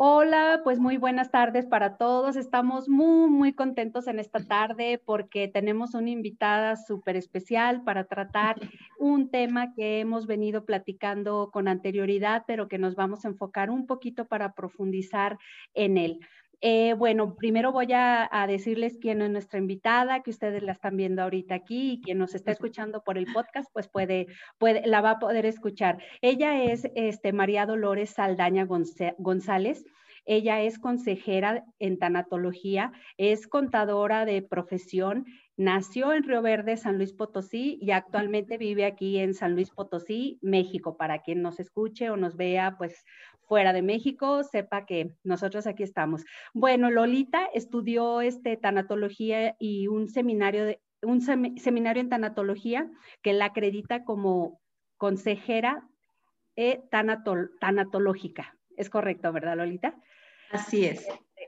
Hola, pues muy buenas tardes para todos. Estamos muy, muy contentos en esta tarde porque tenemos una invitada súper especial para tratar un tema que hemos venido platicando con anterioridad, pero que nos vamos a enfocar un poquito para profundizar en él. Eh, bueno, primero voy a, decirles quién es nuestra invitada, que ustedes la están viendo ahorita aquí y quien nos está escuchando por el podcast, pues puede, puede la va a poder escuchar. Ella es este, María Dolores Saldaña González. Ella es consejera en tanatología, es contadora de profesión, nació en Río Verde, San Luis Potosí y actualmente vive aquí en San Luis Potosí, México. Para quien nos escuche o nos vea, pues fuera de México, sepa que nosotros aquí estamos. Bueno, Lolita estudió este, tanatología y un seminario, de, un seminario en tanatología que la acredita como consejera e tanatológica. Es correcto, ¿verdad, Lolita? Así es.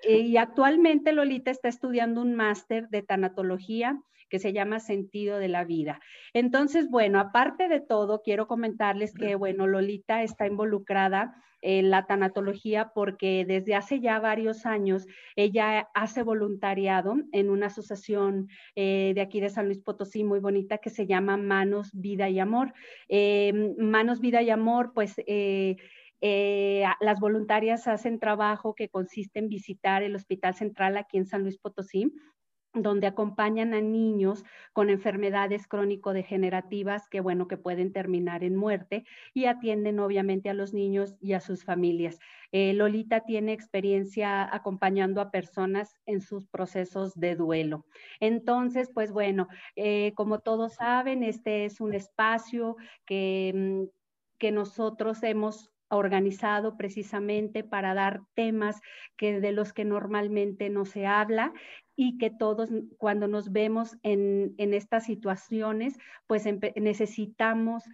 Y actualmente Lolita está estudiando un máster de tanatología que se llama Sentido de la Vida. Entonces, bueno, aparte de todo, quiero comentarles que, bueno, Lolita está involucrada en la tanatología porque desde hace ya varios años ella hace voluntariado en una asociación eh, de aquí de San Luis Potosí muy bonita que se llama Manos, Vida y Amor. Eh, Manos, Vida y Amor, pues... Eh, las voluntarias hacen trabajo que consiste en visitar el Hospital Central aquí en San Luis Potosí donde acompañan a niños con enfermedades crónico-degenerativas que, bueno, que pueden terminar en muerte y atienden obviamente a los niños y a sus familias. Eh, Lolita tiene experiencia acompañando a personas en sus procesos de duelo. Entonces, pues bueno, eh, como todos saben, este es un espacio que, mm, que nosotros hemos organizado precisamente para dar temas que de los que normalmente no se habla y que todos cuando nos vemos en, estas situaciones, pues necesitamos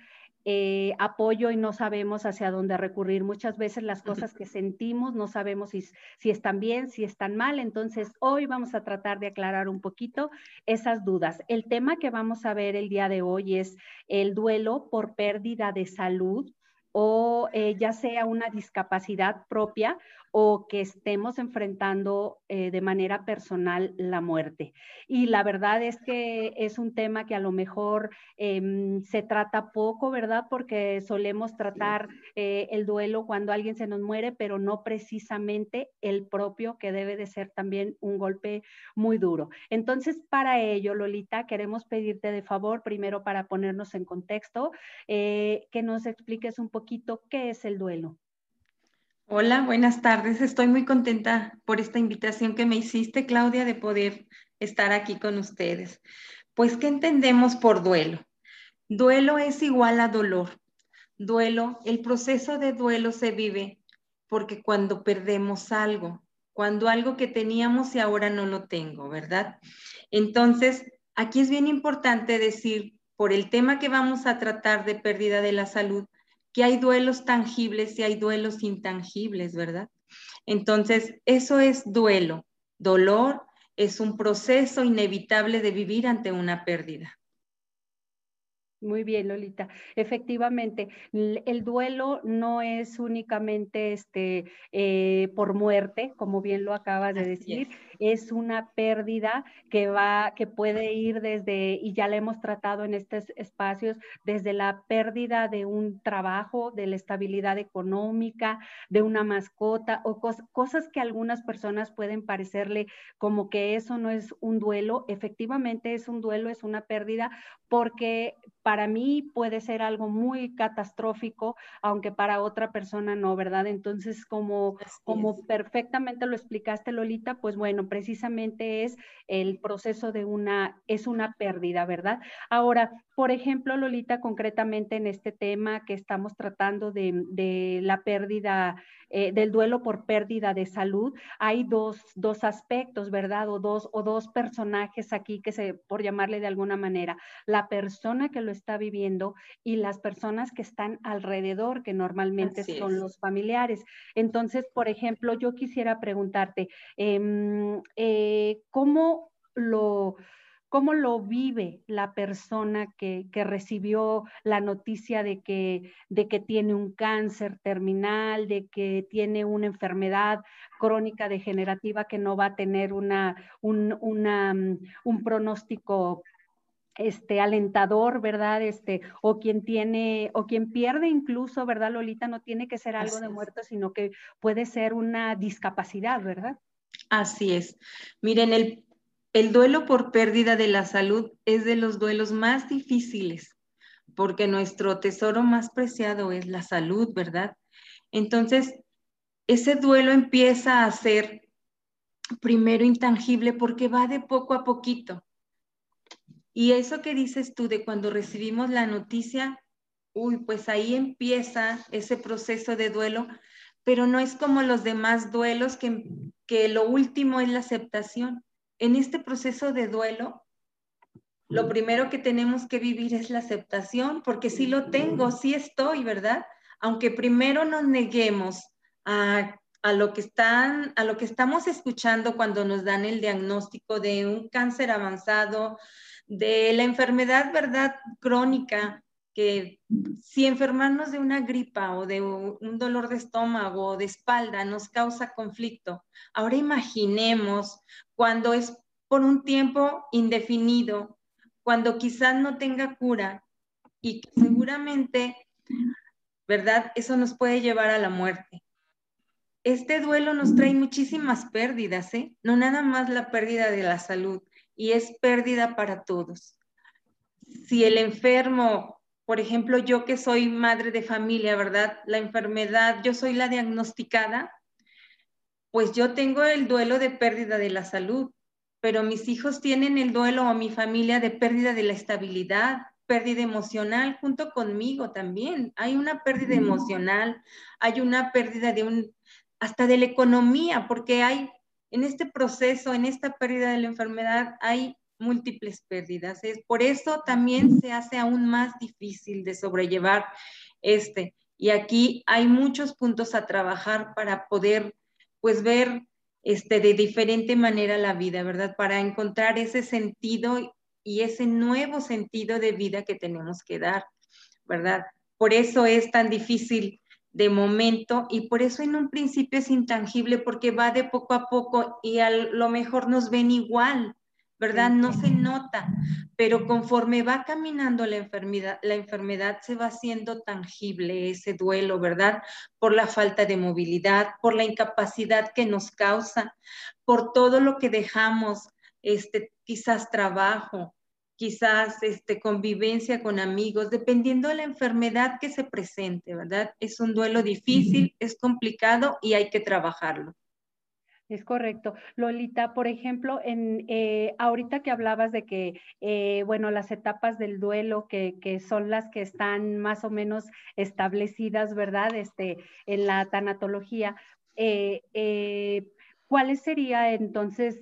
eh, apoyo y no sabemos hacia dónde recurrir. Muchas veces las cosas que sentimos no sabemos si, si, están bien, si están mal. Entonces, hoy vamos a tratar de aclarar un poquito esas dudas. El tema que vamos a ver el día de hoy es el duelo por pérdida de salud o eh, ya sea una discapacidad propia o que estemos enfrentando eh, de manera personal la muerte. Y la verdad es que es un tema que a lo mejor em, se trata poco, ¿verdad? Porque solemos tratar eh, el duelo cuando alguien se nos muere, pero no precisamente el propio, que debe de ser también un golpe muy duro. Entonces, para ello, Lolita, queremos pedirte de favor, primero para ponernos en contexto, eh, que nos expliques un poquito qué es el duelo. Hola, buenas tardes. Estoy muy contenta por esta invitación que me hiciste, Claudia, de poder estar aquí con ustedes. Pues, ¿qué entendemos por duelo? Duelo es igual a dolor. Duelo, el proceso de duelo se vive porque cuando perdemos algo, cuando algo que teníamos y ahora no lo tengo, ¿verdad? Entonces, aquí es bien importante decir, por el tema que vamos a tratar de pérdida de la salud, que hay duelos tangibles y hay duelos intangibles, ¿verdad? Entonces, eso es duelo. Dolor es un proceso inevitable de vivir ante una pérdida. Muy bien, Lolita. Efectivamente, el duelo no es únicamente este, eh, por muerte, como bien lo acabas de decir, es. Una pérdida que va, que puede ir desde, y ya la hemos tratado en estos espacios, desde la pérdida de un trabajo, de la estabilidad económica, de una mascota, o cosas que algunas personas pueden parecerle como que eso no es un duelo. Efectivamente es un duelo, es una pérdida, porque para mí puede ser algo muy catastrófico, aunque para otra persona no, ¿verdad? Entonces, como, como perfectamente lo explicaste, Lolita, pues bueno, precisamente es el proceso de una, es una pérdida, ¿verdad? Ahora, por ejemplo, Lolita, concretamente en este tema que estamos tratando de, la pérdida, eh, del duelo por pérdida de salud, hay dos, dos, aspectos, ¿verdad? O dos, o dos personajes aquí que se, por llamarle de alguna manera, la persona que lo está viviendo y las personas que están alrededor, que normalmente son los familiares. Entonces, por ejemplo, yo quisiera preguntarte, em, eh, ¿cómo lo cómo lo vive la persona que, recibió la noticia de que, de que tiene un cáncer terminal, de que tiene una enfermedad crónica degenerativa que no va a tener una, un, mm, un pronóstico este alentador, ¿verdad? Este, o quien tiene, o quien pierde incluso, ¿verdad, Lolita? No tiene que ser algo de muerto, sino que puede ser una discapacidad, ¿verdad? Así es. Miren, el el duelo por pérdida de la salud es de los duelos más difíciles, porque nuestro tesoro más preciado es la salud, ¿verdad? Entonces, ese duelo empieza a ser primero intangible porque va de poco a poquito. Y eso que dices tú de cuando recibimos la noticia, uy, pues ahí empieza ese proceso de duelo, pero no es como los demás duelos que, que lo último es la aceptación en este proceso de duelo, lo primero que tenemos que vivir es la aceptación, porque sí lo tengo, sí estoy, ¿verdad? Aunque primero nos neguemos a, lo que están, a lo que estamos escuchando cuando nos dan el diagnóstico de un cáncer avanzado, de la enfermedad, ¿verdad? Crónica, que si enfermarnos de una gripa o de un dolor de estómago o de espalda nos causa conflicto, ahora imaginemos cuando es por un tiempo indefinido, cuando quizás no tenga cura y que seguramente, ¿verdad? Eso nos puede llevar a la muerte. Este duelo nos trae muchísimas pérdidas, ¿eh? No nada más la pérdida de la salud, y es pérdida para todos. Si el enfermo por ejemplo, yo que soy madre de familia, ¿verdad? La enfermedad, yo soy la diagnosticada, pues yo tengo el duelo de pérdida de la salud, pero mis hijos tienen el duelo o mi familia de pérdida de la estabilidad, pérdida emocional junto conmigo también. Hay una pérdida emocional, hay una pérdida de un, hasta de la economía, porque hay en este proceso, en esta pérdida de la enfermedad, hay múltiples pérdidas. Es, por eso también se hace aún más difícil de sobrellevar este. Y aquí hay muchos puntos a trabajar para poder, pues, ver este, de diferente manera la vida, ¿verdad? Para encontrar ese sentido y ese nuevo sentido de vida que tenemos que dar, ¿verdad? Por eso es tan difícil de momento y por eso en un principio es intangible porque va de poco a poco y a lo mejor nos ven igual, ¿verdad? No se nota, pero conforme va caminando la enfermedad, la enfermedad se va haciendo tangible ese duelo, ¿verdad? Por la falta de movilidad, por la incapacidad que nos causa, por todo lo que dejamos, este, quizás trabajo, quizás este, convivencia con amigos, dependiendo de la enfermedad que se presente, ¿verdad? Es un duelo difícil, es complicado y hay que trabajarlo. Es correcto. Lolita, por ejemplo, en, eh, ahorita que hablabas de que, eh, bueno, las etapas del duelo, que, que, son las que están más o menos establecidas, ¿verdad? Este, en la tanatología, eh, ¿cuál sería entonces,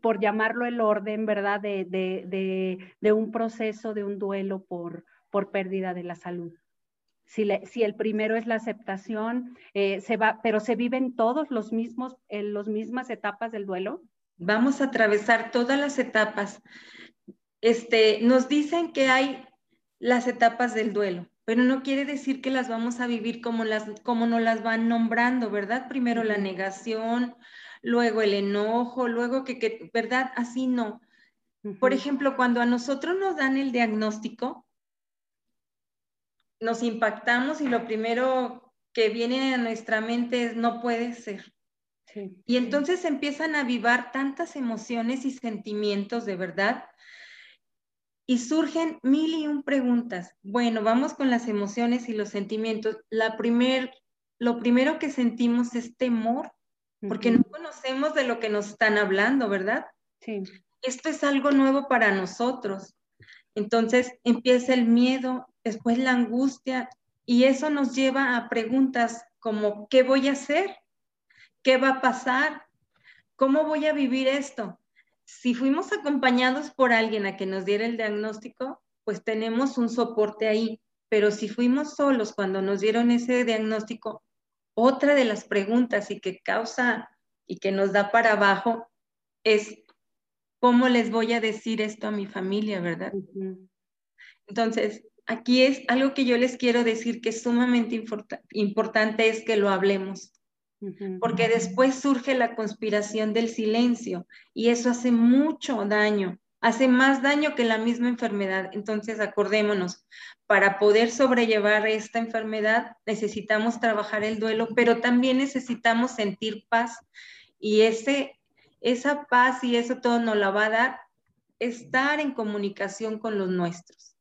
por llamarlo el orden, ¿verdad? De, de, de, de un proceso, de un duelo por, por pérdida de la salud. Si, el primero es la aceptación, eh, se va, pero se viven todos los mismos, en las mismas etapas del duelo. Vamos a atravesar todas las etapas. Este, nos dicen que hay las etapas del duelo, pero no quiere decir que las vamos a vivir como, las, como nos las van nombrando, ¿verdad? Primero la negación, luego el enojo, luego que, ¿verdad? Así no. Por ejemplo, cuando a nosotros nos dan el diagnóstico, nos impactamos y lo primero que viene a nuestra mente es no puede ser. Y entonces empiezan a avivar tantas emociones y sentimientos de verdad y surgen mil y un preguntas. Bueno, vamos con las emociones y los sentimientos. La primer, lo primero que sentimos es temor porque no conocemos de lo que nos están hablando, ¿verdad? Sí. Esto es algo nuevo para nosotros. Entonces empieza el miedo, después la angustia y eso nos lleva a preguntas como, ¿qué voy a hacer? ¿Qué va a pasar? ¿Cómo voy a vivir esto? Si fuimos acompañados por alguien a que nos diera el diagnóstico, pues tenemos un soporte ahí. Pero si fuimos solos cuando nos dieron ese diagnóstico, otra de las preguntas y que causa y que nos da para abajo es, ¿cómo les voy a decir esto a mi familia, verdad? Entonces, aquí es algo que yo les quiero decir que es sumamente importante es que lo hablemos, porque después surge la conspiración del silencio y eso hace mucho daño, hace más daño que la misma enfermedad. Entonces, acordémonos, para poder sobrellevar esta enfermedad necesitamos trabajar el duelo, pero también necesitamos sentir paz y ese, esa paz y eso todo nos la va a dar estar en comunicación con los nuestros.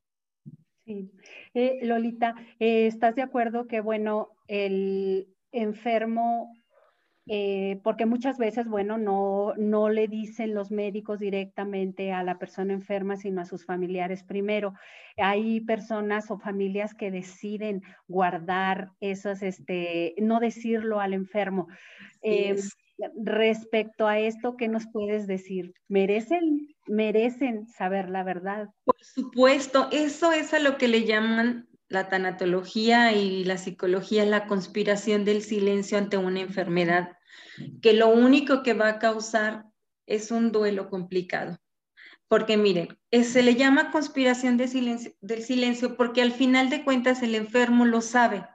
Sí. Eh, Lolita, eh, ¿estás de acuerdo que, bueno, el enfermo, eh, porque muchas veces, bueno, no, no le dicen los médicos directamente a la persona enferma, sino a sus familiares primero. Hay personas o familias que deciden guardar esas, este, no decirlo al enfermo. Respecto a esto, ¿qué nos puedes decir? ¿Merecen merecen saber la verdad. Por supuesto, eso es a lo que le llaman la tanatología y la psicología, la conspiración del silencio ante una enfermedad, que lo único que va a causar es un duelo complicado. Porque miren, se le llama conspiración del silencio porque al final de cuentas el enfermo lo sabe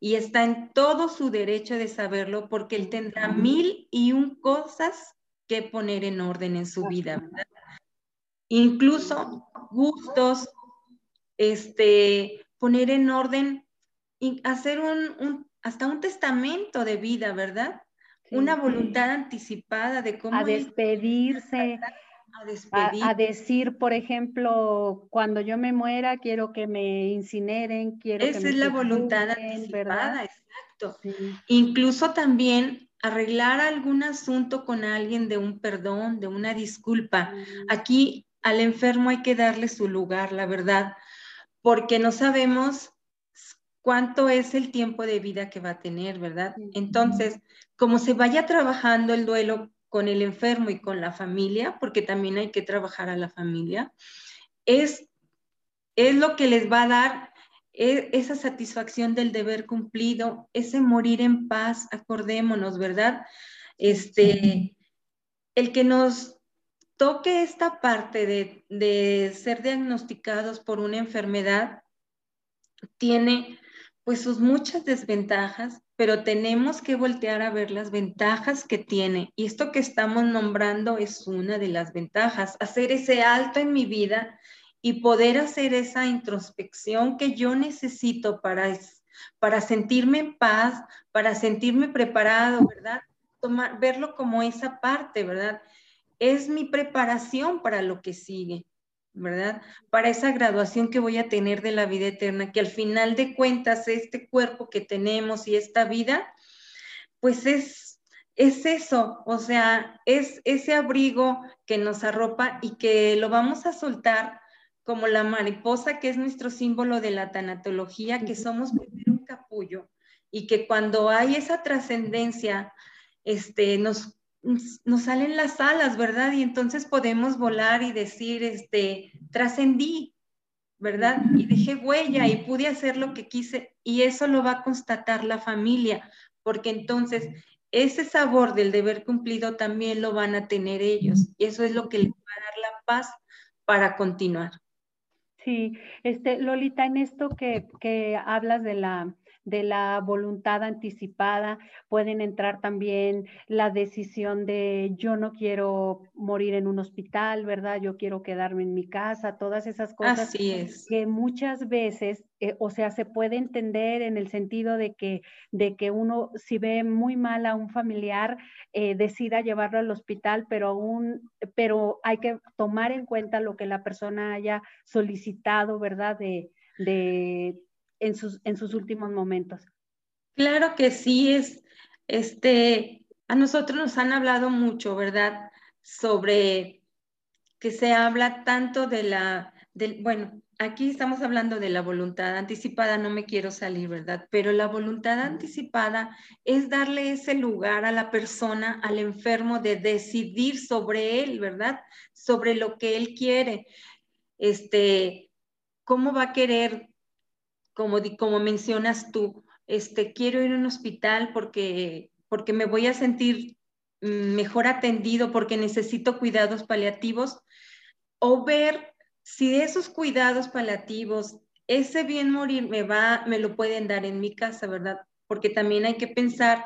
y está en todo su derecho de saberlo porque él tendrá mil y un cosas que poner en orden en su vida, ¿verdad? Incluso gustos, este, poner en orden, hacer un, hasta un testamento de vida, ¿verdad? Una voluntad anticipada de cómo... A despedirse. A, despedir. a, decir, por ejemplo, cuando yo me muera, quiero que me incineren, quiero Esa que es la voluntad anticipada, exacto. Incluso también arreglar algún asunto con alguien de un perdón, de una disculpa. Mm. Aquí al enfermo hay que darle su lugar, la verdad, porque no sabemos cuánto es el tiempo de vida que va a tener, ¿verdad? Entonces, como se vaya trabajando el duelo con el enfermo y con la familia, porque también hay que trabajar a la familia, es, es lo que les va a dar e, esa satisfacción del deber cumplido, ese morir en paz, acordémonos, ¿verdad? Este, el que nos toque esta parte de, de ser diagnosticados por una enfermedad tiene pues sus muchas desventajas, pero tenemos que voltear a ver las ventajas que tiene. Y esto que estamos nombrando es una de las ventajas, hacer ese alto en mi vida y poder hacer esa introspección que yo necesito para, para sentirme en paz, para sentirme preparado, ¿verdad? Tomar, verlo como esa parte, ¿verdad? Es mi preparación para lo que sigue, ¿verdad? Para esa graduación que voy a tener de la vida eterna, que al final de cuentas este cuerpo que tenemos y esta vida, pues es, es eso, o sea, es ese abrigo que nos arropa y que lo vamos a soltar como la mariposa, que es nuestro símbolo de la tanatología, que somos primero un capullo y que cuando hay esa trascendencia, este, nos, nos salen las alas, ¿verdad? Y entonces podemos volar y decir, este, trascendí, ¿verdad? Y dejé huella y pude hacer lo que quise y eso lo va a constatar la familia, porque entonces ese sabor del deber cumplido también lo van a tener ellos y eso es lo que les va a dar la paz para continuar. Sí, este, Lolita, en esto que, que hablas de la, de la voluntad anticipada, pueden entrar también la decisión de yo no quiero morir en un hospital, ¿verdad? Yo quiero quedarme en mi casa, todas esas cosas que muchas veces, eh, o sea, se puede entender en el sentido de que, de que uno si ve muy mal a un familiar, eh, decida llevarlo al hospital, pero aún, pero hay que tomar en cuenta lo que la persona haya solicitado, ¿verdad? De, de en sus, en sus últimos momentos. Claro que sí, es, este, A nosotros nos han hablado mucho, ¿verdad? Sobre que se habla tanto de la, del, bueno, aquí estamos hablando de la voluntad anticipada, no me quiero salir, ¿verdad? Pero la voluntad anticipada es darle ese lugar a la persona, al enfermo, de decidir sobre él, ¿verdad? Sobre lo que él quiere. Este, ¿cómo va a querer, como, como mencionas tú, este, quiero ir a un hospital porque, porque me voy a sentir mm, mejor atendido, porque necesito cuidados paliativos, o ver si esos cuidados paliativos, ese bien morir me va, me lo pueden dar en mi casa, ¿verdad? Porque también hay que pensar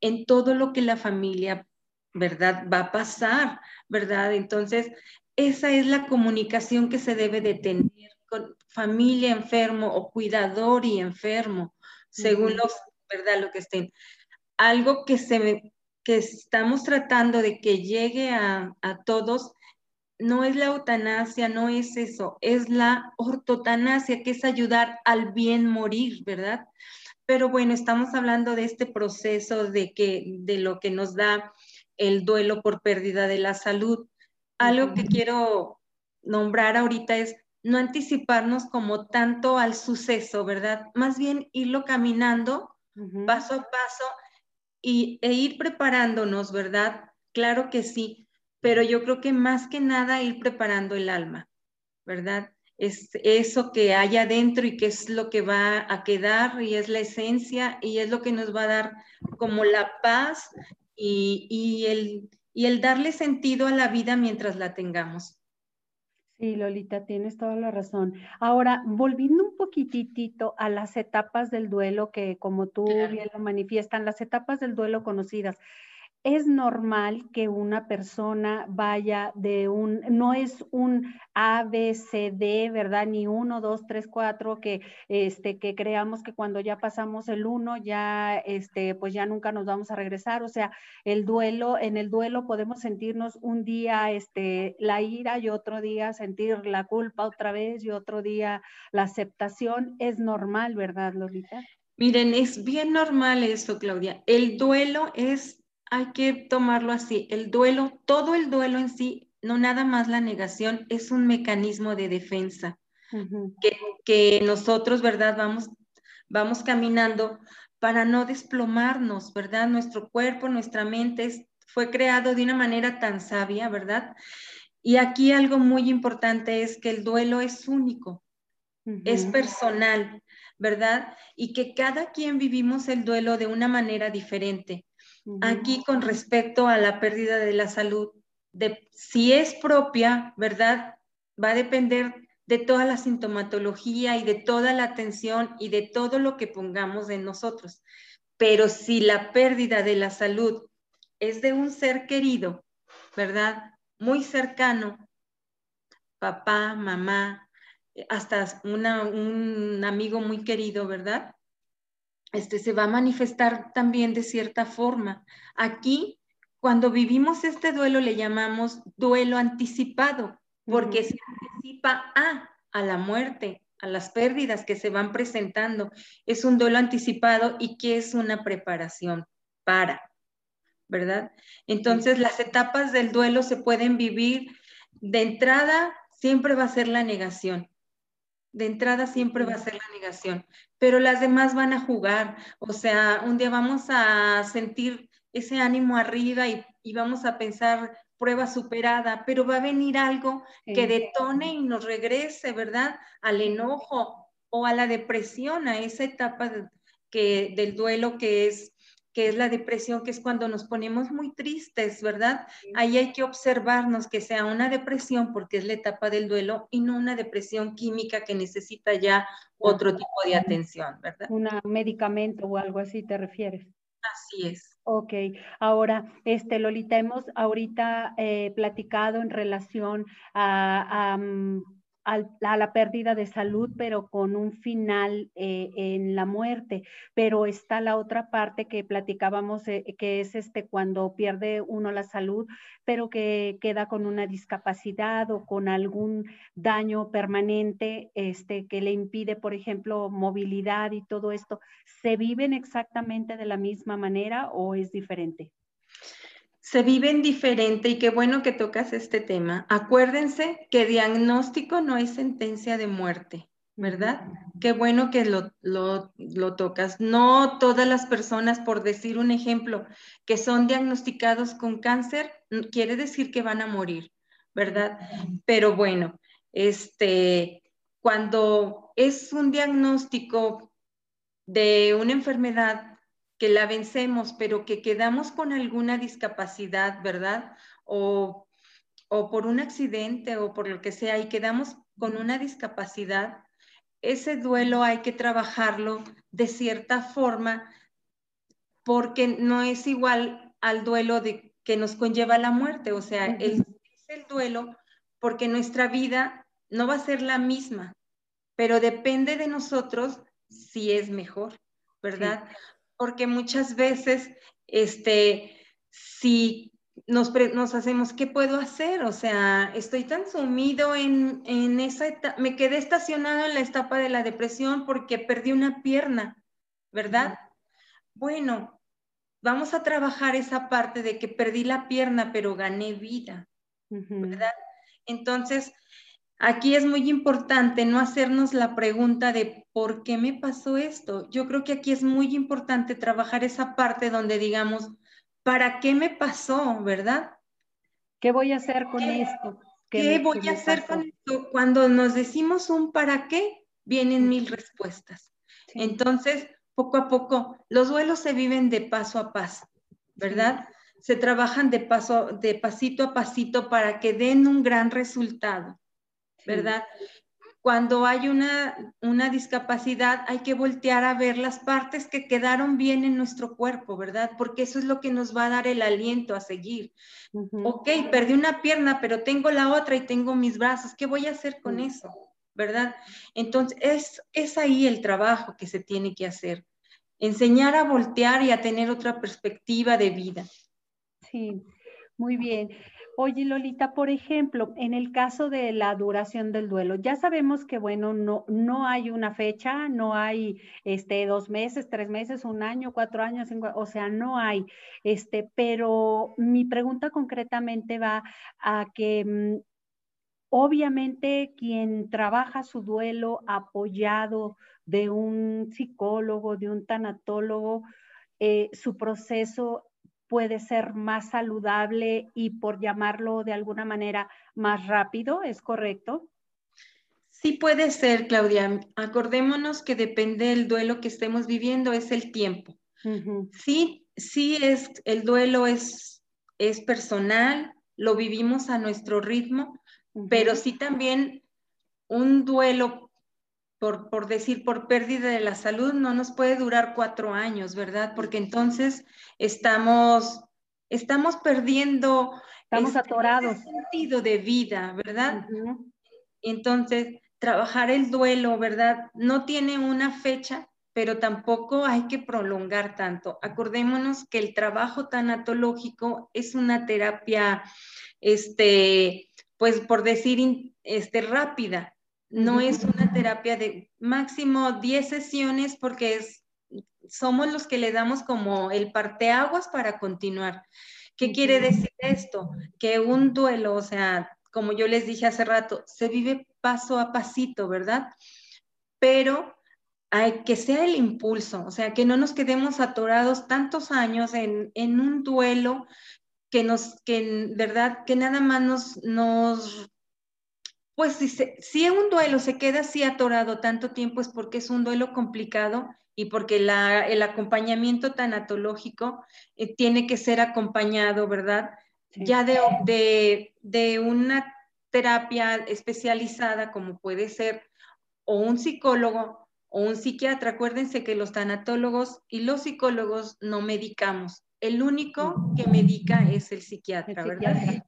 en todo lo que la familia, ¿verdad? Va a pasar, ¿verdad? Entonces, esa es la comunicación que se debe de tener con familia enfermo o cuidador y enfermo, según los, ¿verdad? Lo que estén. Algo que se que estamos tratando de que llegue a, a todos no es la eutanasia, no es eso, es la ortotanasia, que es ayudar al bien morir, ¿verdad? Pero bueno, estamos hablando de este proceso de que de lo que nos da el duelo por pérdida de la salud. Algo que quiero nombrar ahorita es no anticiparnos como tanto al suceso, ¿verdad? Más bien irlo caminando paso a paso y, e ir preparándonos, ¿verdad? Claro que sí, pero yo creo que más que nada ir preparando el alma, ¿verdad? Es eso que hay adentro y que es lo que va a quedar y es la esencia y es lo que nos va a dar como la paz y, el, y el darle sentido a la vida mientras la tengamos. Sí, Lolita, tienes toda la razón. Ahora, volviendo un poquitito a las etapas del duelo que como tú bien lo manifiestan, las etapas del duelo conocidas es normal que una persona vaya de un, no es un A, B, C, D, ¿verdad? Ni uno, dos, tres, cuatro, que, este, que creamos que cuando ya pasamos el uno, ya, este, pues ya nunca nos vamos a regresar. O sea, el duelo, en el duelo podemos sentirnos un día, este, la ira y otro día sentir la culpa otra vez y otro día la aceptación. Es normal, ¿verdad, Lolita? Miren, es bien normal eso, Claudia. El duelo es hay que tomarlo así. El duelo, todo el duelo en sí, no nada más la negación, es un mecanismo de defensa que, nosotros, ¿verdad? Vamos, vamos caminando para no desplomarnos, ¿verdad? Nuestro cuerpo, nuestra mente fue creado de una manera tan sabia, ¿verdad? Y aquí algo muy importante es que el duelo es único, es personal, ¿verdad? Y que cada quien vivimos el duelo de una manera diferente. Aquí con respecto a la pérdida de la salud, si es propia, ¿verdad? Va a depender de toda la sintomatología y de toda la atención y de todo lo que pongamos en nosotros. Pero si la pérdida de la salud es de un ser querido, ¿verdad? Muy cercano, papá, mamá, hasta un amigo muy querido, ¿verdad? Este, se va a manifestar también de cierta forma. Aquí, cuando vivimos este duelo, le llamamos duelo anticipado, porque se anticipa a, a la muerte, a las pérdidas que se van presentando. Es un duelo anticipado y que es una preparación para, ¿verdad? Entonces, las etapas del duelo se pueden vivir de entrada, siempre va a ser la negación. De entrada siempre va a ser la negación, pero las demás van a jugar. O sea, un día vamos a sentir ese ánimo arriba y, vamos a pensar prueba superada, pero va a venir algo que detone y nos regrese, ¿verdad? Al enojo o a la depresión, a esa etapa que, del duelo que es que es la depresión, que es cuando nos ponemos muy tristes, ¿verdad? Ahí hay que observarnos que sea una depresión porque es la etapa del duelo y no una depresión química que necesita ya otro tipo de atención, ¿verdad? Un medicamento o algo así te refieres. Así es. Ok, ahora, este, Lolita, hemos ahorita eh, platicado en relación a, a la pérdida de salud, pero con un final eh, en la muerte. Pero está la otra parte que platicábamos, eh, que es este cuando pierde uno la salud, pero que queda con una discapacidad o con algún daño permanente este, que le impide, por ejemplo, movilidad y todo esto. ¿Se viven exactamente de la misma manera o es diferente? Se viven diferente y qué bueno que tocas este tema. Acuérdense que diagnóstico no es sentencia de muerte, ¿verdad? Qué bueno que lo, lo, lo, tocas. No todas las personas, por decir un ejemplo, que son diagnosticados con cáncer, quiere decir que van a morir, ¿verdad? Pero bueno, este, cuando es un diagnóstico de una enfermedad que la vencemos, pero que quedamos con alguna discapacidad, ¿verdad? O, o por un accidente o por lo que sea y quedamos con una discapacidad, ese duelo hay que trabajarlo de cierta forma porque no es igual al duelo de, que nos conlleva la muerte, o sea, es el duelo porque nuestra vida no va a ser la misma, pero depende de nosotros si es mejor, ¿verdad? Porque muchas veces, este, si nos, nos, hacemos, ¿qué puedo hacer? O sea, estoy tan sumido en, en esa etapa, me quedé estacionado en la etapa de la depresión porque perdí una pierna, ¿verdad? Bueno, vamos a trabajar esa parte de que perdí la pierna, pero gané vida, ¿verdad? Entonces, Aquí es muy importante no hacernos la pregunta de ¿por qué me pasó esto? Yo creo que aquí es muy importante trabajar esa parte donde digamos, ¿para qué me pasó? ¿Verdad? ¿Qué voy a hacer con esto? ¿Qué, voy a hacer con esto? Cuando nos decimos un para qué, vienen mil respuestas. Entonces, poco a poco, los duelos se viven de paso a paso, ¿verdad? Se trabajan de paso, de pasito a pasito para que den un gran resultado. ¿Verdad? Cuando hay una, una discapacidad hay que voltear a ver las partes que quedaron bien en nuestro cuerpo, ¿verdad? Porque eso es lo que nos va a dar el aliento a seguir. Ok, perdí una pierna, pero tengo la otra y tengo mis brazos. ¿Qué voy a hacer con eso? ¿Verdad? Entonces, es, es ahí el trabajo que se tiene que hacer. Enseñar a voltear y a tener otra perspectiva de vida. Sí, muy bien. Oye, Lolita, por ejemplo, en el caso de la duración del duelo, ya sabemos que, bueno, no, no hay una fecha, no hay este, dos meses, tres meses, un año, cuatro años, cinco, o sea, no hay, este, pero mi pregunta concretamente va a que mm, obviamente quien trabaja su duelo apoyado de un psicólogo, de un tanatólogo, eh, su proceso puede ser más saludable y por llamarlo de alguna manera más rápido, ¿es correcto? Sí puede ser, Claudia. Acordémonos que depende del duelo que estemos viviendo, es el tiempo. Sí, sí es, el duelo es, es personal, lo vivimos a nuestro ritmo, pero sí también un duelo por, decir, por pérdida de la salud, no nos puede durar cuatro años, ¿verdad? Porque entonces estamos, estamos perdiendo... Estamos este, atorados. sentido de vida, ¿verdad? Entonces, trabajar el duelo, ¿verdad? No tiene una fecha, pero tampoco hay que prolongar tanto. Acordémonos que el trabajo tanatológico es una terapia, este, pues por decir, este, rápida, no es una terapia de máximo 10 sesiones porque es, somos los que le damos como el parteaguas para continuar. ¿Qué quiere decir esto? Que un duelo, o sea, como yo les dije hace rato, se vive paso a pasito, ¿verdad? Pero hay que sea el impulso, o sea, que no nos quedemos atorados tantos años en, un duelo que nos, que verdad, que nada más nos, nos pues si, si un duelo se queda así atorado tanto tiempo es porque es un duelo complicado y porque el acompañamiento tanatológico eh, tiene que ser acompañado, ¿verdad? Ya de, de, una terapia especializada como puede ser o un psicólogo o un psiquiatra. Acuérdense que los tanatólogos y los psicólogos no medicamos, el único que medica es el psiquiatra, ¿verdad?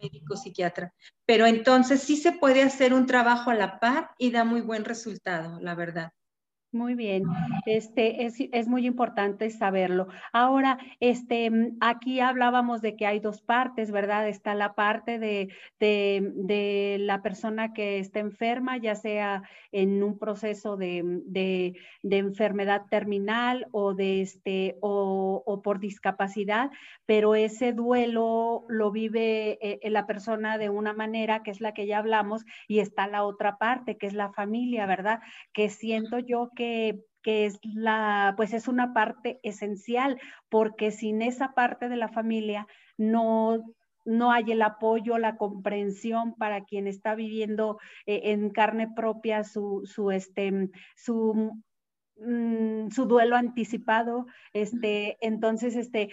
Médico psiquiatra. Pero entonces sí se puede hacer un trabajo a la par y da muy buen resultado, la verdad. Muy bien, este es, es, muy importante saberlo. Ahora, este, mm, aquí hablábamos de que hay dos partes, ¿verdad? Está la parte de, de, de la persona que está enferma, ya sea en un proceso de, de, de enfermedad terminal o de este, o, o, por discapacidad, pero ese duelo lo vive eh, la persona de una manera que es la que ya hablamos, y está la otra parte, que es la familia, ¿verdad? Que siento yo que que, es la, pues es una parte esencial, porque sin esa parte de la familia no, no hay el apoyo, la comprensión para quien está viviendo eh, en carne propia su, su, este, su, mm, su duelo anticipado. Este, entonces, este,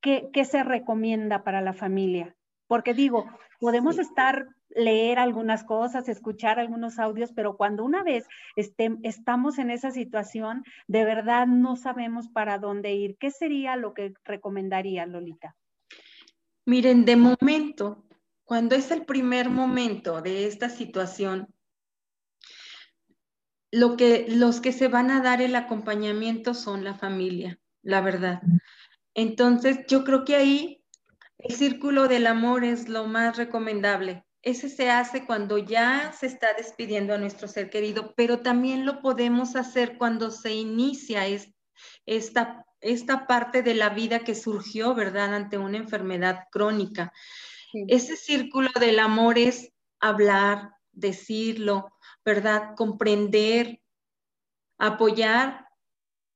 ¿qué, ¿qué, se recomienda para la familia? Porque digo, podemos estar leer algunas cosas, escuchar algunos audios, pero cuando una vez estamos en esa situación, de verdad no sabemos para dónde ir. ¿Qué sería lo que recomendaría, Lolita? Miren, de momento, cuando es el primer momento de esta situación, lo que, los que se van a dar el acompañamiento son la familia, la verdad. Entonces, yo creo que ahí el círculo del amor es lo más recomendable ese se hace cuando ya se está despidiendo a nuestro ser querido, pero también lo podemos hacer cuando se inicia esta, esta parte de la vida que surgió, ¿verdad?, ante una enfermedad crónica. Ese círculo del amor es hablar, decirlo, ¿verdad?, comprender, apoyar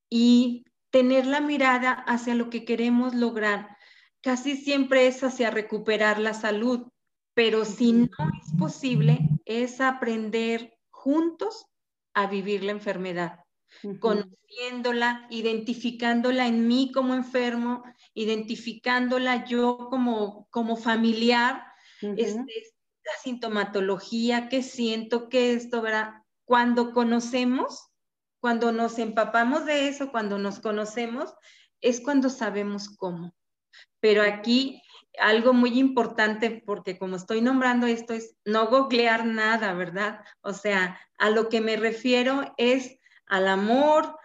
y tener la mirada hacia lo que queremos lograr. Casi siempre es hacia recuperar la salud, pero si no es posible, es aprender juntos a vivir la enfermedad, conociéndola, identificándola en mí como enfermo, identificándola yo como, como familiar, este, la sintomatología, qué siento, qué esto, ¿verdad? Cuando conocemos, cuando nos empapamos de eso, cuando nos conocemos, es cuando sabemos cómo. Pero aquí algo muy importante, porque como estoy nombrando esto, es no googlear nada, ¿verdad? O sea, a lo que me refiero es al amor,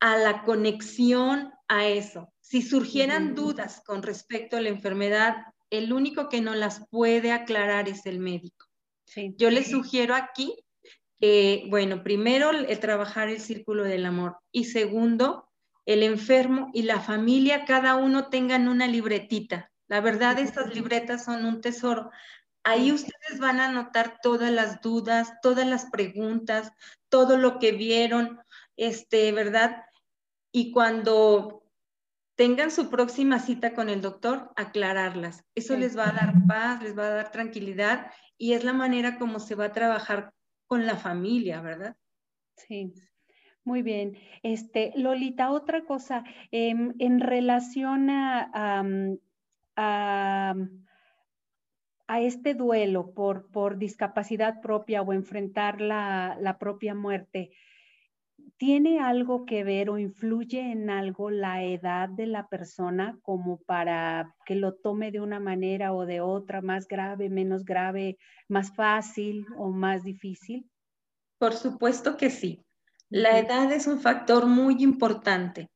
a la conexión, a eso. Si surgieran dudas con respecto a la enfermedad, el único que no las puede aclarar es el médico. Yo les sugiero aquí que, bueno, primero el trabajar el círculo del amor y segundo, el enfermo y la familia, cada uno tengan una libretita la verdad, estas libretas son un tesoro. Ahí ustedes van a anotar todas las dudas, todas las preguntas, todo lo que vieron, este, ¿verdad? Y cuando tengan su próxima cita con el doctor, aclararlas. Eso les va a dar paz, les va a dar tranquilidad y es la manera como se va a trabajar con la familia, ¿verdad? Sí. Muy bien. Este, Lolita, otra cosa, em, en relación a, a, este duelo por, por, discapacidad propia o enfrentar la, la propia muerte, ¿tiene algo que ver o influye en algo la edad de la persona como para que lo tome de una manera o de otra, más grave, menos grave, más fácil o más difícil? Por supuesto que sí. La edad es un factor muy importante.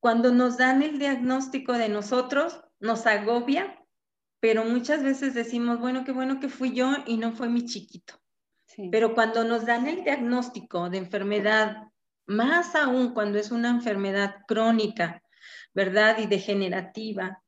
Cuando nos dan el diagnóstico de nosotros, nos agobia, pero muchas veces decimos, bueno, qué bueno que fui yo y no fue mi chiquito. Pero cuando nos dan el diagnóstico de enfermedad, más aún cuando es una enfermedad crónica, ¿verdad? Y degenerativa,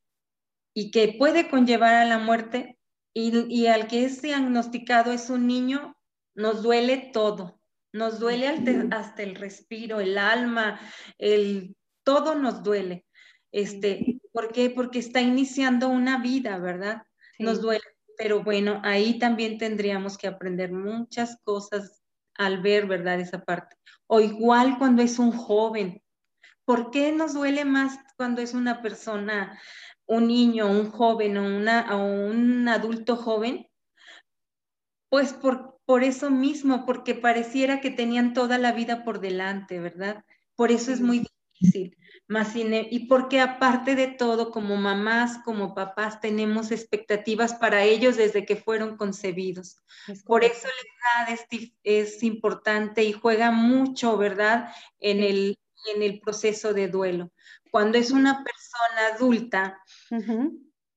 y que puede conllevar a la muerte, y, y al que es diagnosticado es un niño, nos duele todo. Nos duele hasta el respiro, el alma, el todo nos duele. Este, ¿Por qué? Porque está iniciando una vida, ¿verdad? Nos duele. Pero bueno, ahí también tendríamos que aprender muchas cosas al ver, ¿verdad? Esa parte. O igual cuando es un joven. ¿Por qué nos duele más cuando es una persona, un niño, un joven o, una, o un adulto joven? Pues por, por eso mismo, porque pareciera que tenían toda la vida por delante, ¿verdad? Por eso es muy difícil. Más y porque aparte de todo, como mamás, como papás, tenemos expectativas para ellos desde que fueron concebidos. Por eso la edad es, es, importante y juega mucho, ¿verdad? En, el, en el proceso de duelo. Cuando es una persona adulta,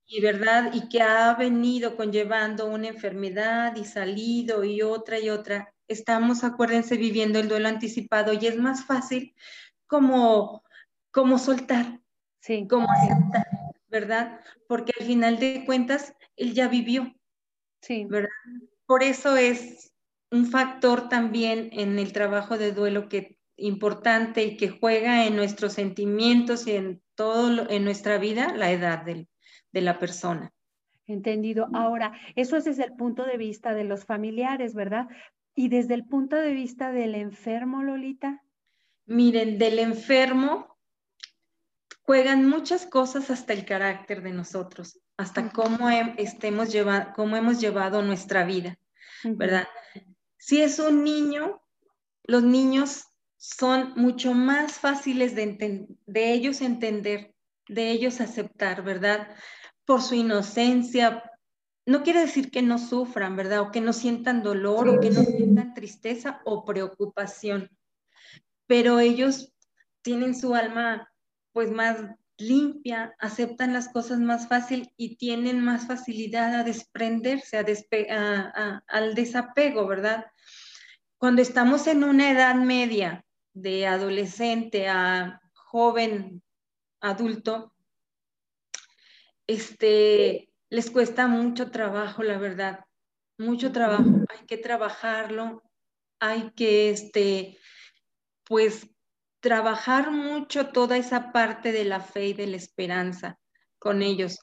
y verdad, y que ha venido conllevando una enfermedad y salido y otra y otra, estamos, acuérdense, viviendo el duelo anticipado y es más fácil como, como soltar, sí. como aceptar, ¿verdad? Porque al final de cuentas, él ya vivió, sí. ¿verdad? Por eso es un factor también en el trabajo de duelo que importante y que juega en nuestros sentimientos y en todo en nuestra vida la edad del, de la persona. Entendido. Ahora, eso es desde el punto de vista de los familiares, ¿verdad? Y desde el punto de vista del enfermo, Lolita. Miren, del enfermo juegan muchas cosas hasta el carácter de nosotros, hasta cómo, estemos cómo hemos llevado nuestra vida, ¿verdad? Si es un niño, los niños son mucho más fáciles de, de ellos entender, de ellos aceptar, ¿verdad? por su inocencia. No quiere decir que no sufran, ¿verdad? O que no sientan dolor o que no sientan tristeza o preocupación, pero ellos tienen su alma pues más limpia, aceptan las cosas más fácil y tienen más facilidad a desprenderse, a al desapego, ¿verdad? Cuando estamos en una edad media, de adolescente a joven adulto, este, les cuesta mucho trabajo, la verdad, mucho trabajo. Hay que trabajarlo, hay que, este, pues, trabajar mucho toda esa parte de la fe y de la esperanza con ellos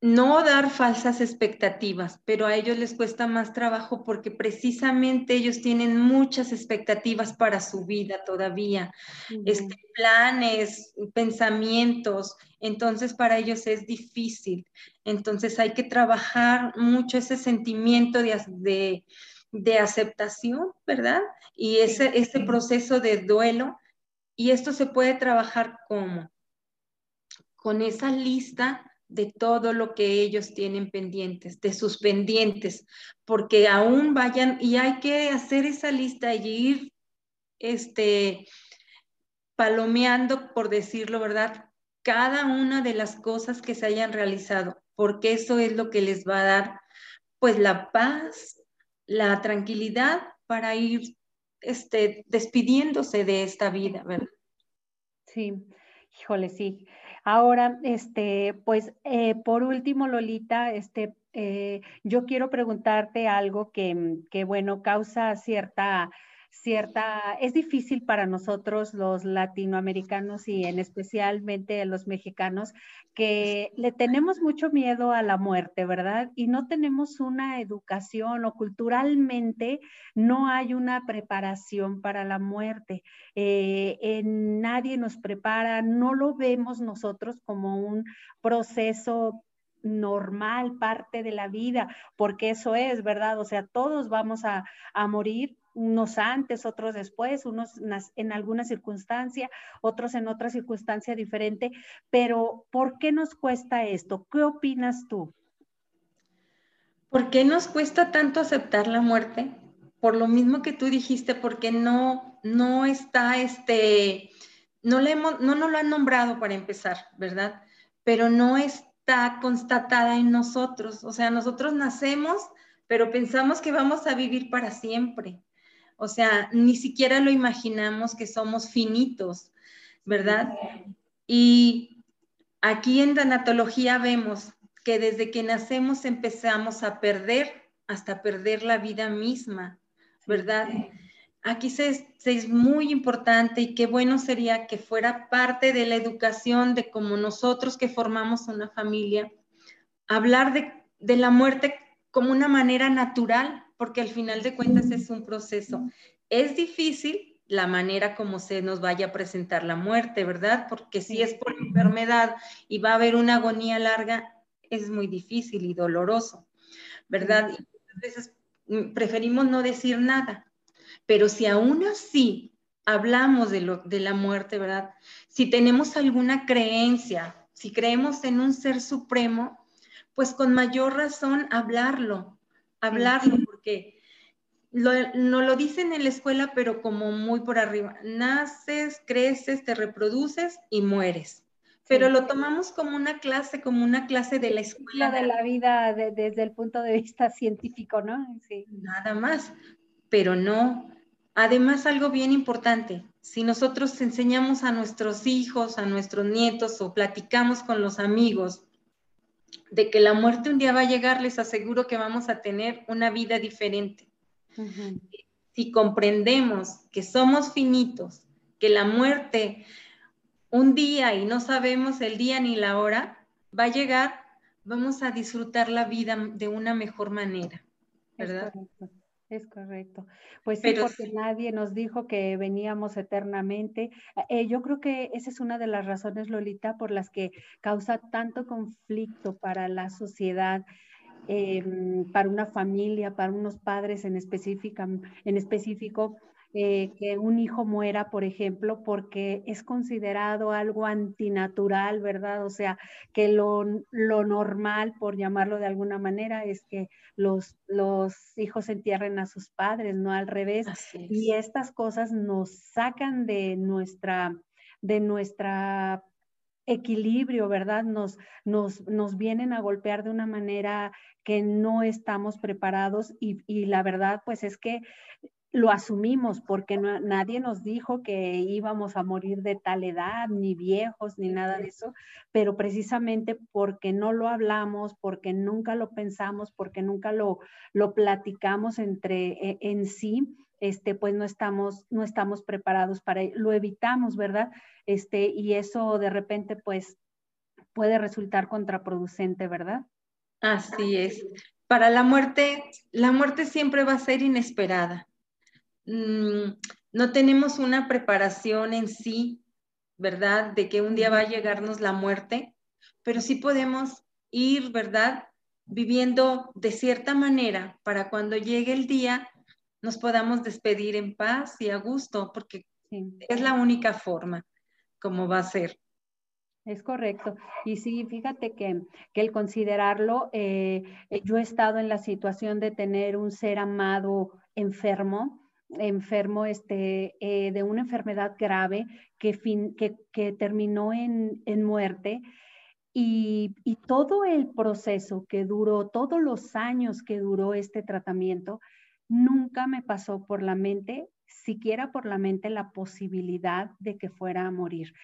no dar falsas expectativas, pero a ellos les cuesta más trabajo porque precisamente ellos tienen muchas expectativas para su vida todavía, este, planes, pensamientos, entonces para ellos es difícil. Entonces hay que trabajar mucho ese sentimiento de, de, aceptación, ¿verdad? Y ese, ese proceso de duelo. Y esto se puede trabajar como con esa lista de todo lo que ellos tienen pendientes, de sus pendientes, porque aún vayan y hay que hacer esa lista y ir este palomeando, por decirlo, ¿verdad? Cada una de las cosas que se hayan realizado, porque eso es lo que les va a dar pues la paz, la tranquilidad para ir este, despidiéndose de esta vida, ¿verdad? Sí, híjole, sí. Ahora, este, pues eh, por último, Lolita, este, eh, yo quiero preguntarte algo que, que, bueno, causa cierta cierta, es difícil para nosotros los latinoamericanos y en especialmente los mexicanos que le tenemos mucho miedo a la muerte, ¿verdad? Y no tenemos una educación o culturalmente no hay una preparación para la muerte. Eh, nadie nos prepara, no lo vemos nosotros como un proceso normal, parte de la vida, porque eso es, ¿verdad? O sea, todos vamos a, a morir unos antes, otros después, unos en alguna circunstancia, otros en otra circunstancia diferente, pero ¿por qué nos cuesta esto? ¿Qué opinas tú? ¿Por qué nos cuesta tanto aceptar la muerte? Por lo mismo que tú dijiste, porque no, no está, este, no, le hemos, no nos lo han nombrado para empezar, ¿verdad? Pero no está constatada en nosotros. O sea, nosotros nacemos, pero pensamos que vamos a vivir para siempre. O sea, ni siquiera lo imaginamos que somos finitos, ¿verdad? Y aquí en tanatología vemos que desde que nacemos empezamos a perder hasta perder la vida misma, ¿verdad? Aquí se, es muy importante y qué bueno sería que fuera parte de la educación de como nosotros que formamos una familia, hablar de, de la muerte como una manera natural, porque al final de cuentas es un proceso. Es difícil la manera como se nos vaya a presentar la muerte, ¿verdad? Porque si es por enfermedad y va a haber una agonía larga, es muy difícil y doloroso, ¿verdad? Y a veces preferimos no decir nada, pero si aún así hablamos de, lo, de la muerte, ¿verdad? Si tenemos alguna creencia, si creemos en un ser supremo, pues con mayor razón hablarlo, hablarlo, no lo dicen en la escuela, pero como muy por arriba. Naces, creces, te reproduces y mueres. Pero lo tomamos como una clase, como una clase de la escuela. de la vida desde el punto de vista científico, ¿no? Sí. Nada más. Pero no, Además, algo bien importante, si nosotros enseñamos a nuestros hijos, a nuestros nietos o platicamos con los amigos de que la muerte un día va a llegar, les aseguro que vamos a tener una vida diferente. Si comprendemos que somos finitos, que la muerte un día y no sabemos el día ni la hora, va a llegar, vamos a disfrutar la vida de una mejor manera, ¿verdad? Es correcto. Pues sí, porque nadie nos dijo que veníamos eternamente. Eh, yo creo que esa es una de las razones, Lolita, por las que causa tanto conflicto para la sociedad, em, para una familia, para unos padres en, específica, en específico, eh, que un hijo muera, por ejemplo, porque es considerado algo antinatural, ¿verdad? O sea, que lo, normal, por llamarlo de alguna manera, es que los, los hijos entierren a sus padres, no al revés. Y estas cosas nos sacan de nuestra, de nuestra equilibrio, ¿verdad? Nos, nos, nos vienen a golpear de una manera que no estamos preparados y, y, la verdad pues es que lo asumimos porque nadie nos dijo que íbamos a morir de tal edad, ni viejos, ni nada de eso, pero precisamente porque no lo hablamos, porque nunca lo pensamos, porque nunca lo, lo platicamos entre e, en sí, este, pues no estamos, no estamos preparados para ello, lo evitamos, ¿verdad? Este, y eso de repente, pues, puede resultar contraproducente, ¿verdad? Así es. Para la muerte, la muerte siempre va a ser inesperada Mm, no tenemos una preparación en sí, ¿verdad? De que un día va a llegarnos la muerte, pero sí podemos ir, ¿verdad? Viviendo de cierta manera para cuando llegue el día nos podamos despedir en paz y a gusto, porque es la única forma como va a ser. Es correcto. Y sí, fíjate que, el considerarlo, eh, eh, yo he estado en la situación de tener un ser amado enfermo enfermo este, eh, de una enfermedad grave que, fin, que, que terminó en, en muerte. Y, y, todo el proceso que duró, todos los años que duró este tratamiento, nunca me pasó por la mente, siquiera por la mente, la posibilidad de que fuera a morir.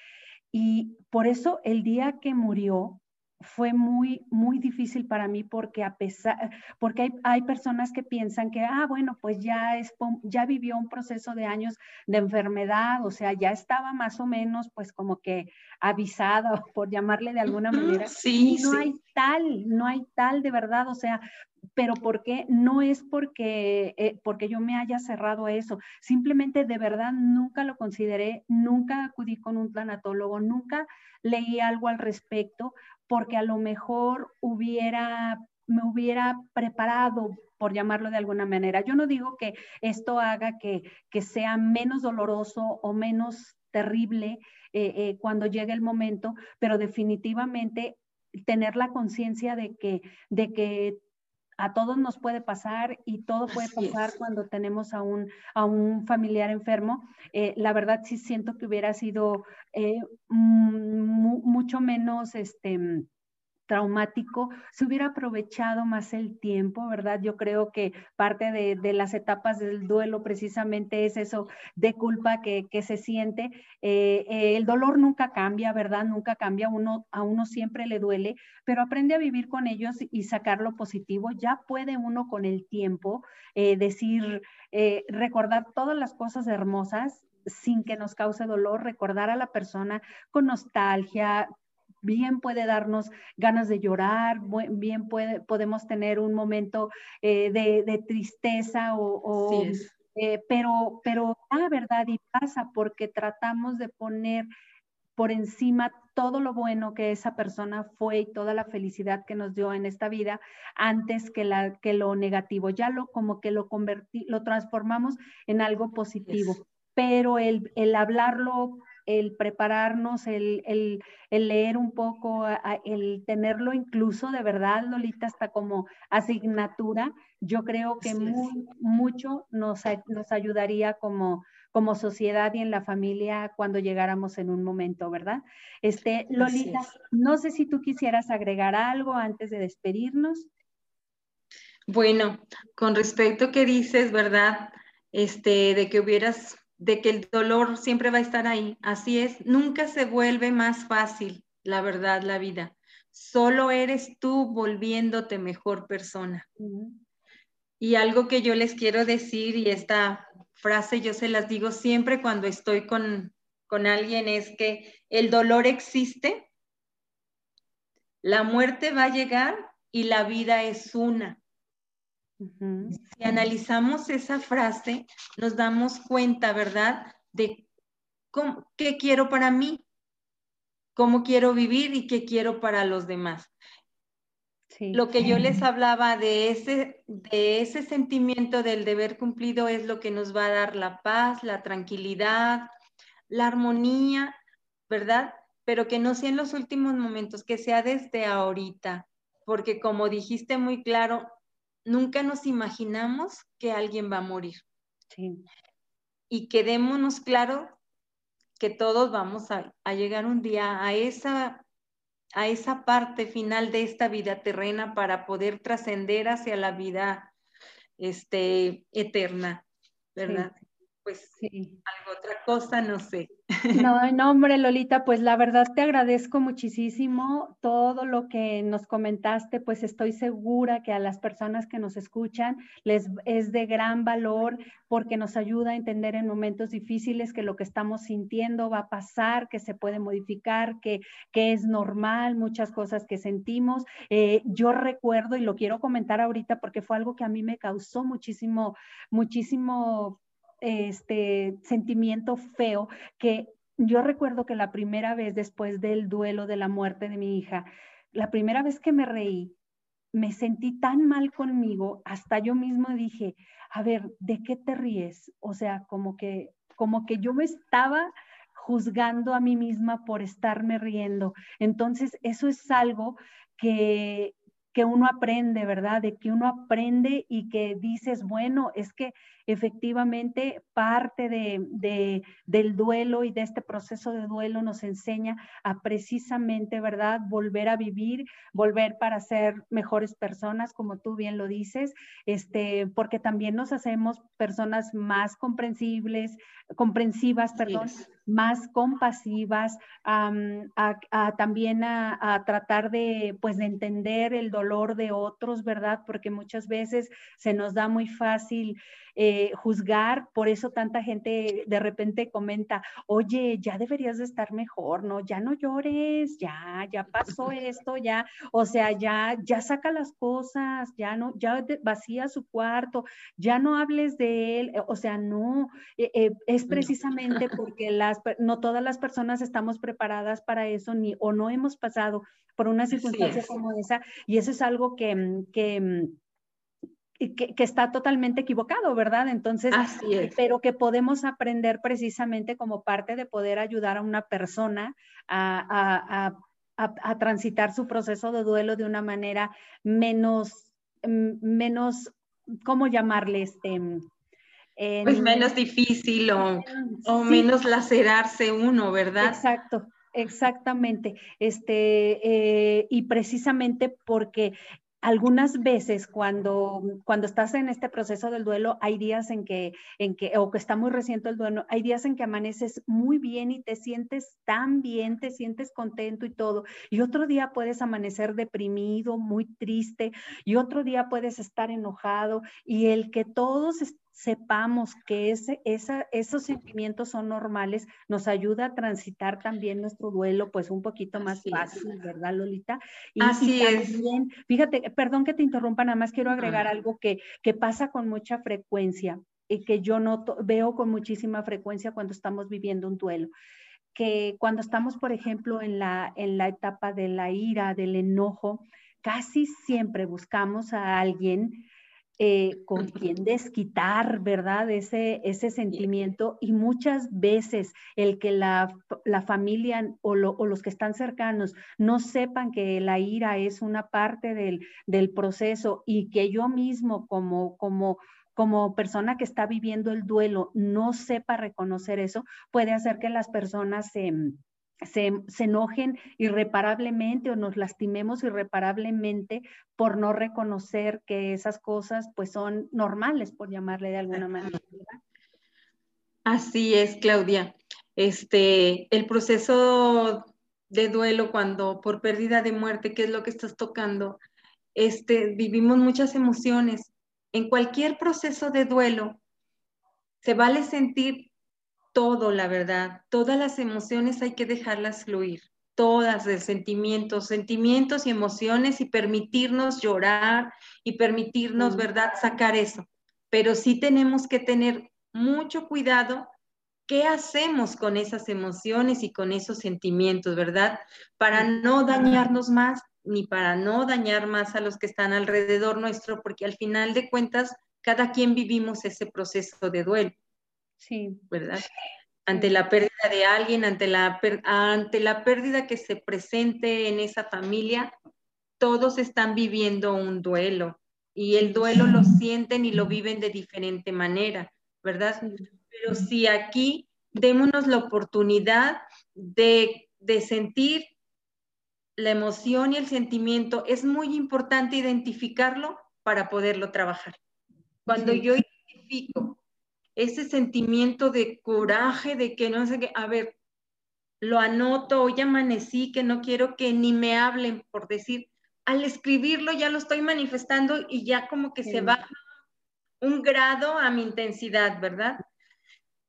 Y por eso el día que murió, fue muy, muy difícil para mí porque a pesar, porque hay, hay, personas que piensan que, ah, bueno, pues ya, es, ya vivió un proceso de años de enfermedad, o sea, ya estaba más o menos, pues como que avisada, por llamarle de alguna manera. Sí, no hay tal, no hay tal de verdad, o sea, pero ¿por qué? No es porque, eh, porque yo me haya cerrado a eso, simplemente de verdad nunca lo consideré, nunca acudí con un planatólogo, nunca leí algo al respecto, porque a lo mejor hubiera, me hubiera preparado por llamarlo de alguna manera. Yo no digo que esto haga que, que sea menos doloroso o menos terrible eh, eh, cuando llegue el momento, pero definitivamente tener la conciencia de que, de que a todos nos puede pasar y todo puede pasar cuando tenemos a un, a un familiar enfermo. Eh, la verdad sí siento que hubiera sido eh, mucho menos, este, traumático, se hubiera aprovechado más el tiempo, ¿verdad? Yo creo que parte de, las etapas del duelo precisamente es eso de culpa que, se siente. Eh, eh, el dolor nunca cambia, ¿verdad? Nunca cambia, uno, a uno siempre le duele, pero aprende a vivir con ellos y sacar lo positivo. Ya puede uno con el tiempo eh, decir, recordar todas las cosas hermosas sin que nos cause dolor, recordar a la persona con nostalgia, bien puede darnos ganas de llorar, bien puede, podemos tener un momento eh, de, tristeza o... Eh, pero, pero la verdad y pasa porque tratamos de poner por encima todo lo bueno que esa persona fue y toda la felicidad que nos dio en esta vida antes que, la, que lo negativo. Ya lo como que lo convertí, lo transformamos en algo positivo. pero el, el hablarlo el prepararnos, el, el, el leer un poco, el tenerlo incluso de verdad, Lolita, hasta como asignatura, yo creo que mucho nos, nos ayudaría como, como sociedad y en la familia cuando llegáramos en un momento, ¿verdad? Este, Lolita, no sé si tú quisieras agregar algo antes de despedirnos. Bueno, con respecto a que dices, ¿verdad? Este, de que hubieras de que el dolor siempre va a estar ahí. Así es, nunca se vuelve más fácil, la verdad, la vida. Solo eres tú volviéndote mejor persona. Y algo que yo les quiero decir, y esta frase yo se las digo siempre cuando estoy con, con alguien, es que el dolor existe, la muerte va a llegar y la vida es una. Si analizamos esa frase, nos damos cuenta, ¿verdad? De qué quiero para mí, cómo quiero vivir y qué quiero para los demás. Lo que yo les hablaba de ese, de ese sentimiento del deber cumplido es lo que nos va a dar la paz, la tranquilidad, la armonía, ¿verdad? Pero que no sea en los últimos momentos, que sea desde ahorita, porque como dijiste muy claro, nunca nos imaginamos que alguien va a morir. Sí. Y quedémonos claro que todos vamos a, llegar un día a esa, a esa parte final de esta vida terrena para poder trascender hacia la vida este, eterna, ¿verdad? Pues sí. algo otra cosa, no sé. No, no, hombre, Lolita, pues la verdad te agradezco muchísimo todo lo que nos comentaste, pues estoy segura que a las personas que nos escuchan les es de gran valor porque nos ayuda a entender en momentos difíciles que lo que estamos sintiendo va a pasar, que se puede modificar, que, que es normal, muchas cosas que sentimos. Eh, yo recuerdo y lo quiero comentar ahorita porque fue algo que a mí me causó muchísimo, muchísimo este sentimiento feo que yo recuerdo que la primera vez después del duelo de la muerte de mi hija, la primera vez que me reí, me sentí tan mal conmigo, hasta yo mismo dije, a ver, ¿de qué te ríes? O sea, como que, como que yo me estaba juzgando a mí misma por estarme riendo. Entonces, eso es algo que, que uno aprende, ¿verdad? De que uno aprende y que dices, bueno, es que efectivamente parte de, del duelo y de este proceso de duelo nos enseña a precisamente, ¿verdad? Volver a vivir, volver para ser mejores personas, como tú bien lo dices, este, porque también nos hacemos personas más comprensibles, comprensivas, perdón, más compasivas, también a, a, tratar de, pues, de entender el dolor de otros, ¿verdad? Porque muchas veces se nos da muy fácil eh, juzgar, por eso tanta gente de repente comenta, oye, ya deberías de estar mejor, ¿no? Ya no llores, ya, ya pasó esto, ya, o sea, ya, ya saca las cosas, ya no, ya vacía su cuarto, ya no hables de él, o sea, no, eh, eh, es precisamente porque las, no todas las personas estamos preparadas para eso, ni, o no hemos pasado por una circunstancia como esa, y eso es algo que, que que, está totalmente equivocado, ¿verdad? Entonces, pero que podemos aprender precisamente como parte de poder ayudar a una persona a, transitar su proceso de duelo de una manera menos, mm, menos, ¿cómo llamarle? Este, pues menos difícil o, menos lacerarse uno, ¿verdad? Exacto, Exactamente, este, eh, y precisamente porque algunas veces cuando, cuando estás en este proceso del duelo, hay días en que, en que, o que está muy reciente el duelo, hay días en que amaneces muy bien y te sientes tan bien, te sientes contento y todo. Y otro día puedes amanecer deprimido, muy triste, y otro día puedes estar enojado. Y el que todos sepamos que ese, esa, esos sentimientos son normales, nos ayuda a transitar también nuestro duelo pues un poquito más fácil, ¿verdad, Lolita? Y, Así también, es. Fíjate, perdón que te interrumpa, nada más quiero agregar algo que, que pasa con mucha frecuencia y que yo noto, veo con muchísima frecuencia cuando estamos viviendo un duelo que cuando estamos, por ejemplo, en la, en la etapa de la ira, del enojo, casi siempre buscamos a alguien eh, con quien desquitar, ¿verdad? Ese, ese sentimiento y muchas veces el que la, familia o, los que están cercanos no sepan que la ira es una parte del, del proceso y que yo mismo como, como, como persona que está viviendo el duelo no sepa reconocer eso, puede hacer que las personas se se, enojen irreparablemente o nos lastimemos irreparablemente por no reconocer que esas cosas pues son normales, por llamarle de alguna manera. Así es, Claudia. Este, el proceso de duelo cuando por pérdida de muerte, ¿qué es lo que estás tocando? Este, vivimos muchas emociones. En cualquier proceso de duelo, se vale sentir todo, la verdad. Todas las emociones hay que dejarlas fluir, todas, de sentimientos, sentimientos y emociones y permitirnos llorar y permitirnos, ¿verdad?, sacar eso. Pero sí tenemos que tener mucho cuidado qué hacemos con esas emociones y con esos sentimientos, ¿verdad? Para no dañarnos más ni para no dañar más a los que están alrededor nuestro, porque al final de cuentas, cada quien vivimos ese proceso de duelo. Sí. ¿Verdad? Ante la pérdida de alguien, ante la, ante la pérdida que se presente en esa familia, todos están viviendo un duelo y el duelo lo sienten y lo viven de diferente manera, ¿verdad? Pero si aquí démonos la oportunidad de, de sentir la emoción y el sentimiento, es muy importante identificarlo para poderlo trabajar. Cuando yo identifico ese sentimiento de coraje, de que no sé qué, a ver, lo anoto, hoy amanecí, que no quiero que ni me hablen, por decir, al escribirlo ya lo estoy manifestando y ya como que se va un grado a mi intensidad, ¿verdad?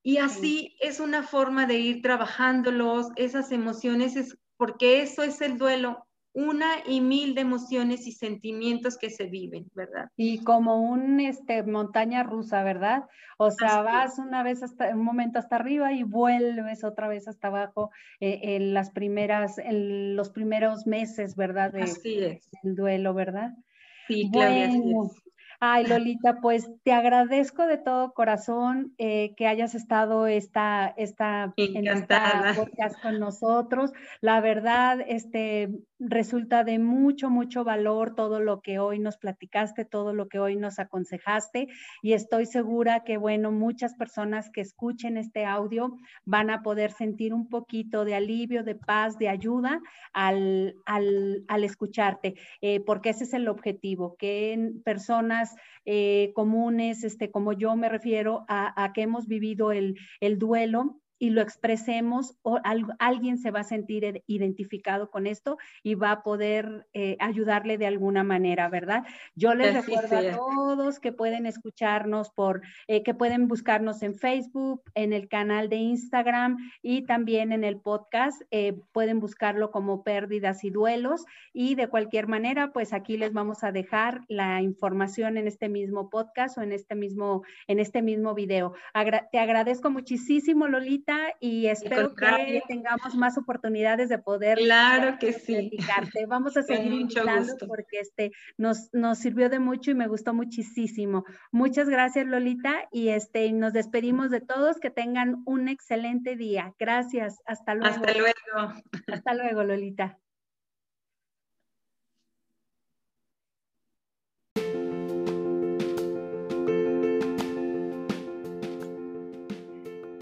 Y así es una forma de ir trabajándolos, esas emociones, es, porque eso es el duelo, una y mil de emociones y sentimientos que se viven, ¿verdad? Y como un este, montaña rusa, ¿verdad? O sea, vas una vez hasta un momento hasta arriba y vuelves otra vez hasta abajo eh, en las primeras, en los primeros meses, ¿verdad? De, así es. El duelo, ¿verdad? Sí, Claudia, así es. Ay, Lolita, pues te agradezco de todo corazón eh, que hayas estado esta, esta, en esta podcast con nosotros. La verdad, este, resulta de mucho, mucho valor todo lo que hoy nos platicaste, todo lo que hoy nos aconsejaste y estoy segura que, bueno, muchas personas que escuchen este audio van a poder sentir un poquito de alivio, de paz, de ayuda al, al, escucharte, eh, porque ese es el objetivo, que personas eh, comunes, este, como yo me refiero a, a que hemos vivido el, el duelo, y lo expresemos, o alguien se va a sentir identificado con esto y va a poder eh, ayudarle de alguna manera, ¿verdad? Yo les recuerdo a todos que pueden escucharnos por, eh, que pueden buscarnos en Facebook, en el canal de Instagram y también en el podcast. Eh, pueden buscarlo como pérdidas y duelos y de cualquier manera, pues aquí les vamos a dejar la información en este mismo podcast o en este mismo, en este mismo video. te agradezco muchísimo, Lolita y espero que tengamos más oportunidades de poder claro que sí. Vamos a seguir invitando porque este nos, nos sirvió de mucho y me gustó muchísimo. Muchas gracias Lolita y este nos despedimos de todos que tengan un excelente día. Gracias. Hasta luego. Hasta luego. Hasta luego Lolita.